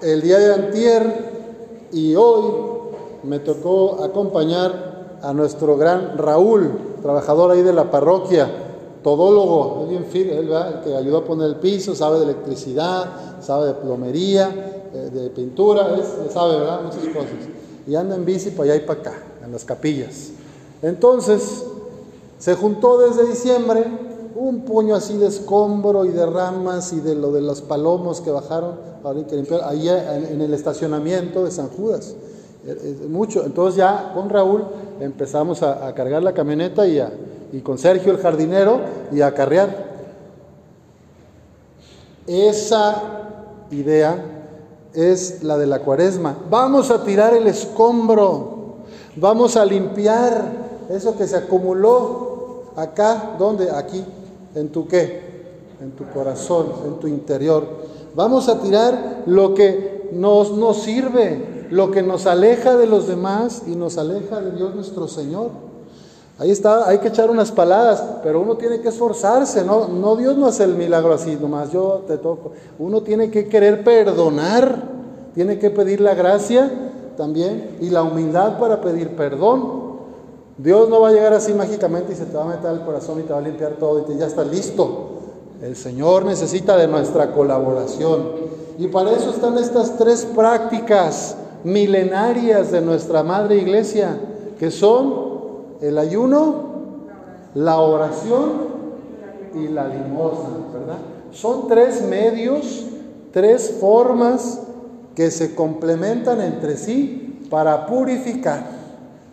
El día de antier y hoy me tocó acompañar a nuestro gran Raúl, trabajador ahí de la parroquia, todólogo, es bien él el que ayudó a poner el piso, sabe de electricidad, sabe de plomería, eh, de pintura, es, sabe, ¿verdad? Muchas cosas. Y anda en bici para allá y para acá, en las capillas. Entonces, se juntó desde diciembre un puño así de escombro y de ramas y de lo de los palomos que bajaron ahí en el estacionamiento de San Judas. Eh, eh, mucho. Entonces ya con Raúl empezamos a, cargar la camioneta y, y con Sergio el jardinero y a carrear. Esa idea es la de la cuaresma. Vamos a tirar el escombro, vamos a limpiar eso que se acumuló acá, ¿dónde? Aquí, en tu qué, en tu corazón, en tu interior. Vamos a tirar lo que nos, sirve, lo que nos aleja de los demás y nos aleja de Dios nuestro Señor. Ahí está, hay que echar unas paladas, pero uno tiene que esforzarse, ¿no? No, Dios no hace el milagro así nomás, yo te toco. Uno tiene que querer perdonar, tiene que pedir la gracia también y la humildad para pedir perdón. Dios no va a llegar así mágicamente y se te va a meter al corazón y te va a limpiar todo y te, ya está listo. El Señor necesita de nuestra colaboración. Y para eso están estas tres prácticas milenarias de nuestra Madre Iglesia, que son el ayuno, la oración y la limosna, ¿verdad? Son tres medios, tres formas que se complementan entre sí para purificar,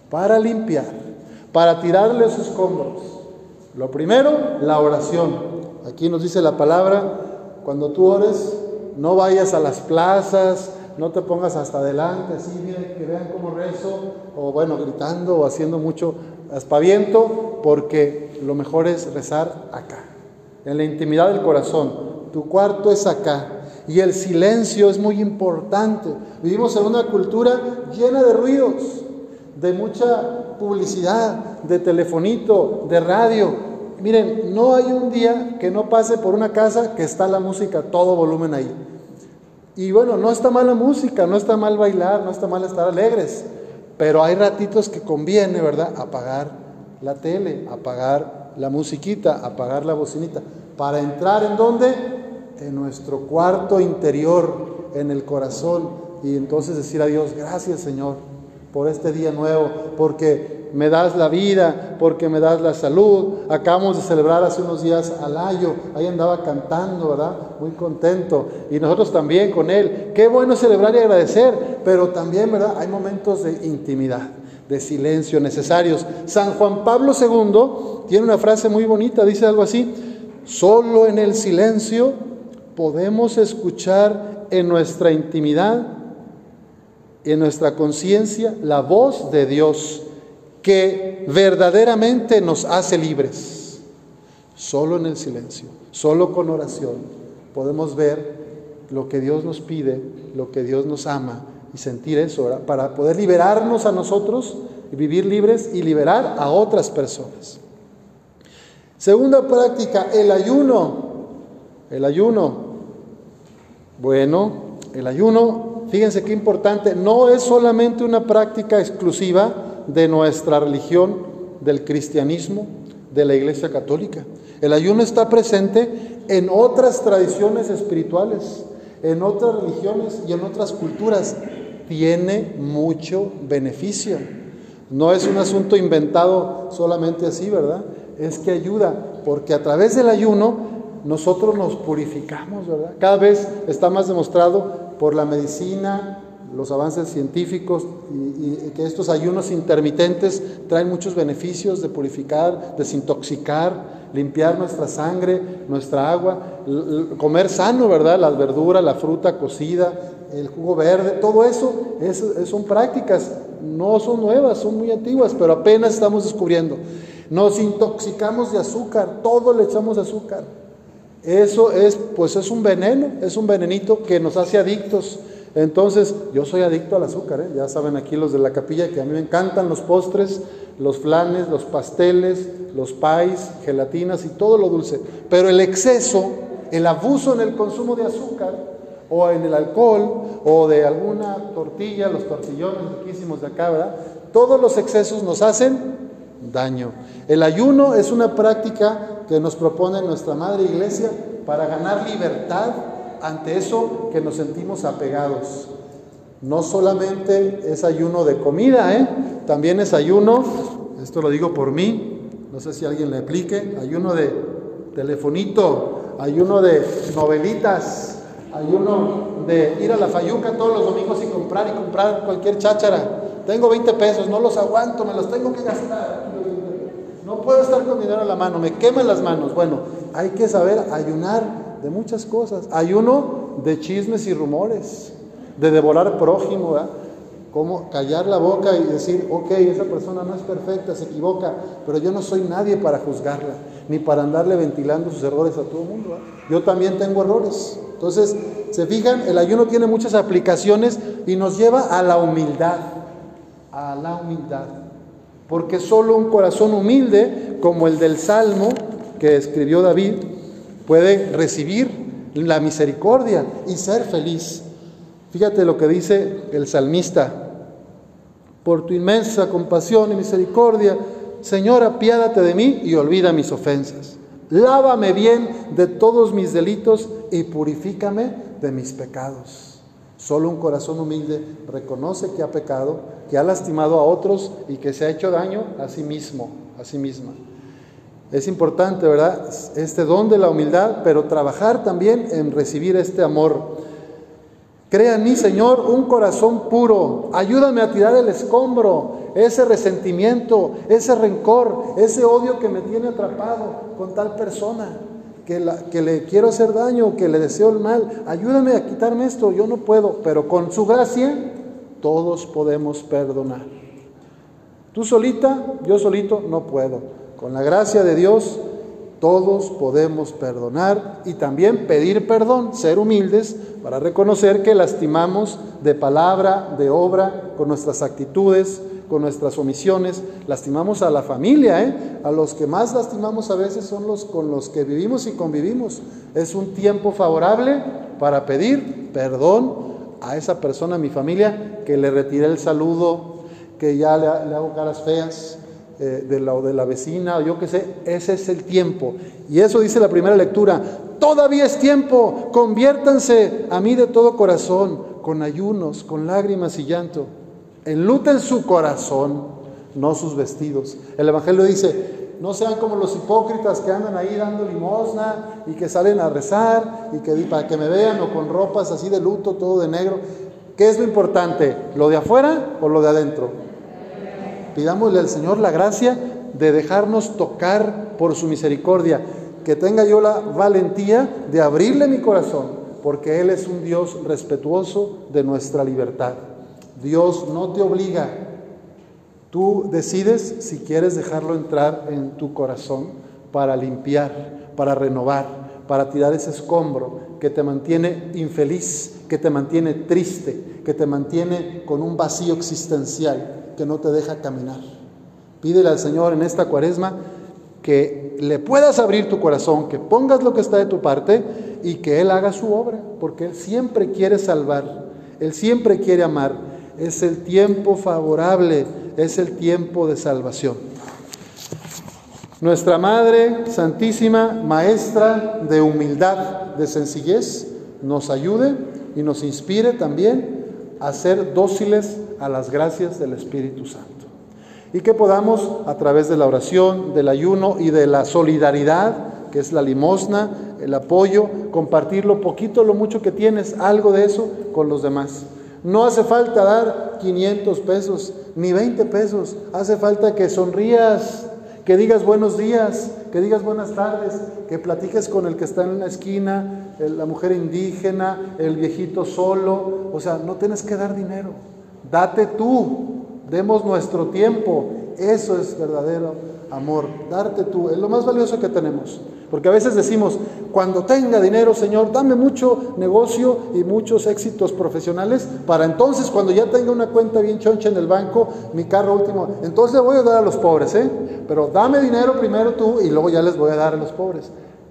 para limpiar, para tirarle sus escombros. Lo primero, la oración. Aquí nos dice la palabra, cuando tú ores, no vayas a las plazas, no te pongas hasta adelante, así que vean cómo rezo, o bueno, gritando o haciendo mucho aspaviento, porque lo mejor es rezar acá, en la intimidad del corazón. Tu cuarto es acá. Y el silencio es muy importante. Vivimos en una cultura llena de ruidos, de mucha publicidad, de telefonito, de radio. Miren, no hay un día que no pase por una casa que está la música todo volumen ahí. Y bueno, no está mal la música, no está mal bailar, no está mal estar alegres, pero hay ratitos que conviene, ¿verdad? Apagar la tele, apagar la musiquita, apagar la bocinita, para entrar en dónde? En nuestro cuarto interior, en el corazón, y entonces decir a Dios, gracias Señor por este día nuevo, porque me das la vida, porque me das la salud. Acabamos de celebrar hace unos días al Ayo, ahí andaba cantando, ¿verdad? Muy contento. Y nosotros también con él. Qué bueno celebrar y agradecer, pero también, ¿verdad? Hay momentos de intimidad, de silencio necesarios. San Juan Pablo II tiene una frase muy bonita, dice algo así, solo en el silencio podemos escuchar en nuestra intimidad, en nuestra conciencia, la voz de Dios que verdaderamente nos hace libres. Solo en el silencio, solo con oración podemos ver lo que Dios nos pide, lo que Dios nos ama y sentir eso para poder liberarnos a nosotros vivir libres y liberar a otras personas. Segunda práctica, el ayuno. El ayuno. Bueno, el ayuno, fíjense qué importante, no es solamente una práctica exclusiva de nuestra religión, del cristianismo, de la Iglesia Católica. El ayuno está presente en otras tradiciones espirituales, en otras religiones y en otras culturas. Tiene mucho beneficio. No es un asunto inventado solamente así, ¿verdad? Es que ayuda, porque a través del ayuno nosotros nos purificamos, ¿verdad? Cada vez está más demostrado por la medicina, los avances científicos y, que estos ayunos intermitentes traen muchos beneficios de purificar, desintoxicar, limpiar nuestra sangre, nuestra agua, comer sano, ¿verdad? Las verduras, la fruta cocida, el jugo verde, todo eso son prácticas, no son nuevas, son muy antiguas, pero apenas estamos descubriendo. Nos intoxicamos de azúcar, todo le echamos azúcar. Eso es, pues es un veneno, es un venenito que nos hace adictos entonces, yo soy adicto al azúcar, ¿eh? ya saben aquí los de la capilla que a mí me encantan los postres, los flanes, los pasteles, los pais, gelatinas y todo lo dulce. Pero el exceso, el abuso en el consumo de azúcar, o en el alcohol, o de alguna tortilla, los tortillones riquísimos de acá, ¿verdad? Todos los excesos nos hacen daño. El ayuno es una práctica que nos propone nuestra Madre Iglesia para ganar libertad ante eso que nos sentimos apegados. No solamente es ayuno de comida, ¿eh? también es ayuno, esto lo digo por mí, no sé si alguien le explique, ayuno de telefonito, ayuno de novelitas, ayuno de ir a la fayuca todos los domingos y comprar y comprar cualquier cháchara. Tengo 20 pesos, no los aguanto, me los tengo que gastar. Puedo estar con dinero en la mano, me queman las manos. Bueno, hay que saber ayunar de muchas cosas. Ayuno de chismes y rumores, de devorar prójimo, ¿verdad? Cómo callar la boca y decir, ok, esa persona no es perfecta, se equivoca, pero yo no soy nadie para juzgarla, ni para andarle ventilando sus errores a todo el mundo. Yo también tengo errores. Entonces, se fijan, el ayuno tiene muchas aplicaciones y nos lleva a la humildad, a la humildad. Porque solo un corazón humilde, como el del Salmo que escribió David, puede recibir la misericordia y ser feliz. Fíjate lo que dice el salmista, por tu inmensa compasión y misericordia, Señor, apiádate de mí y olvida mis ofensas. Lávame bien de todos mis delitos y purifícame de mis pecados. Solo un corazón humilde reconoce que ha pecado, que ha lastimado a otros y que se ha hecho daño a sí mismo, a sí misma. Es importante, ¿verdad? Este don de la humildad, pero trabajar también en recibir este amor. Crea en mí, Señor, un corazón puro. Ayúdame a tirar el escombro, ese resentimiento, ese rencor, ese odio que me tiene atrapado con tal persona, que, que le quiero hacer daño, que le deseo el mal. Ayúdame a quitarme esto, yo no puedo, pero con su gracia todos podemos perdonar. Tú solita, yo solito, no puedo. Con la gracia de Dios todos podemos perdonar y también pedir perdón, ser humildes para reconocer que lastimamos de palabra, de obra, con nuestras actitudes, con nuestras omisiones, lastimamos a la familia, ¿eh? a los que más lastimamos a veces son los con los que vivimos y convivimos. Es un tiempo favorable para pedir perdón a esa persona, a mi familia, que le retiré el saludo, que ya le, hago caras feas, eh, de, la, de la vecina, yo qué sé, ese es el tiempo. Y eso dice la primera lectura, todavía es tiempo, conviértanse a mí de todo corazón, con ayunos, con lágrimas y llanto. Enluten su corazón, no sus vestidos. El Evangelio dice, no sean como los hipócritas que andan ahí dando limosna y que salen a rezar y que para que me vean o con ropas así de luto, todo de negro. ¿Qué es lo importante? ¿Lo de afuera o lo de adentro? Pidámosle al Señor la gracia de dejarnos tocar por su misericordia, que tenga yo la valentía de abrirle mi corazón, porque Él es un Dios respetuoso de nuestra libertad. Dios no te obliga, tú decides si quieres dejarlo entrar en tu corazón para limpiar, para renovar, para tirar ese escombro que te mantiene infeliz, que te mantiene triste, que te mantiene con un vacío existencial que no te deja caminar. Pídele al Señor en esta cuaresma que le puedas abrir tu corazón, que pongas lo que está de tu parte y que Él haga su obra, porque Él siempre quiere salvar, Él siempre quiere amar. Es el tiempo favorable, es el tiempo de salvación. Nuestra Madre Santísima, Maestra de humildad, de sencillez, nos ayude y nos inspire también a ser dóciles a las gracias del Espíritu Santo. Y que podamos, a través de la oración, del ayuno y de la solidaridad, que es la limosna, el apoyo, compartir lo poquito, lo mucho que tienes, algo de eso con los demás. No hace falta dar 500 pesos ni 20 pesos, hace falta que sonrías, que digas buenos días, que digas buenas tardes, que platiques con el que está en la esquina, la mujer indígena, el viejito solo, o sea, no tienes que dar dinero. Date tú, demos nuestro tiempo. Eso es verdadero amor, darte tú. Es lo más valioso que tenemos. Porque a veces decimos, cuando tenga dinero, Señor, dame mucho negocio y muchos éxitos profesionales, para entonces cuando ya tenga una cuenta bien choncha en el banco, mi carro último, entonces le voy a dar a los pobres, ¿eh? Pero dame dinero primero tú y luego ya les voy a dar a los pobres.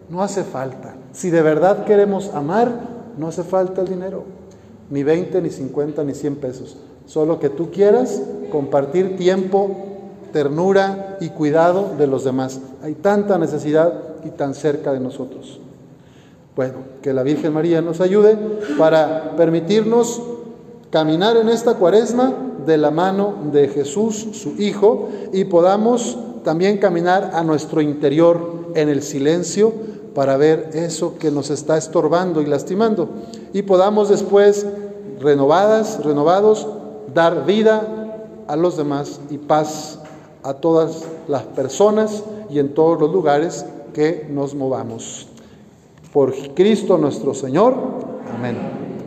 No hace falta. Si de verdad queremos amar, no hace falta el dinero, ni 20, ni 50, ni 100 pesos. Solo que tú quieras compartir tiempo, ternura y cuidado de los demás. Hay tanta necesidad y tan cerca de nosotros. Bueno, que la Virgen María nos ayude para permitirnos caminar en esta cuaresma de la mano de Jesús, su Hijo, y podamos también caminar a nuestro interior en el silencio para ver eso que nos está estorbando y lastimando. Y podamos después, renovadas, renovados, dar vida a los demás y paz a todas las personas y en todos los lugares que nos movamos. Por Cristo nuestro Señor. Amén.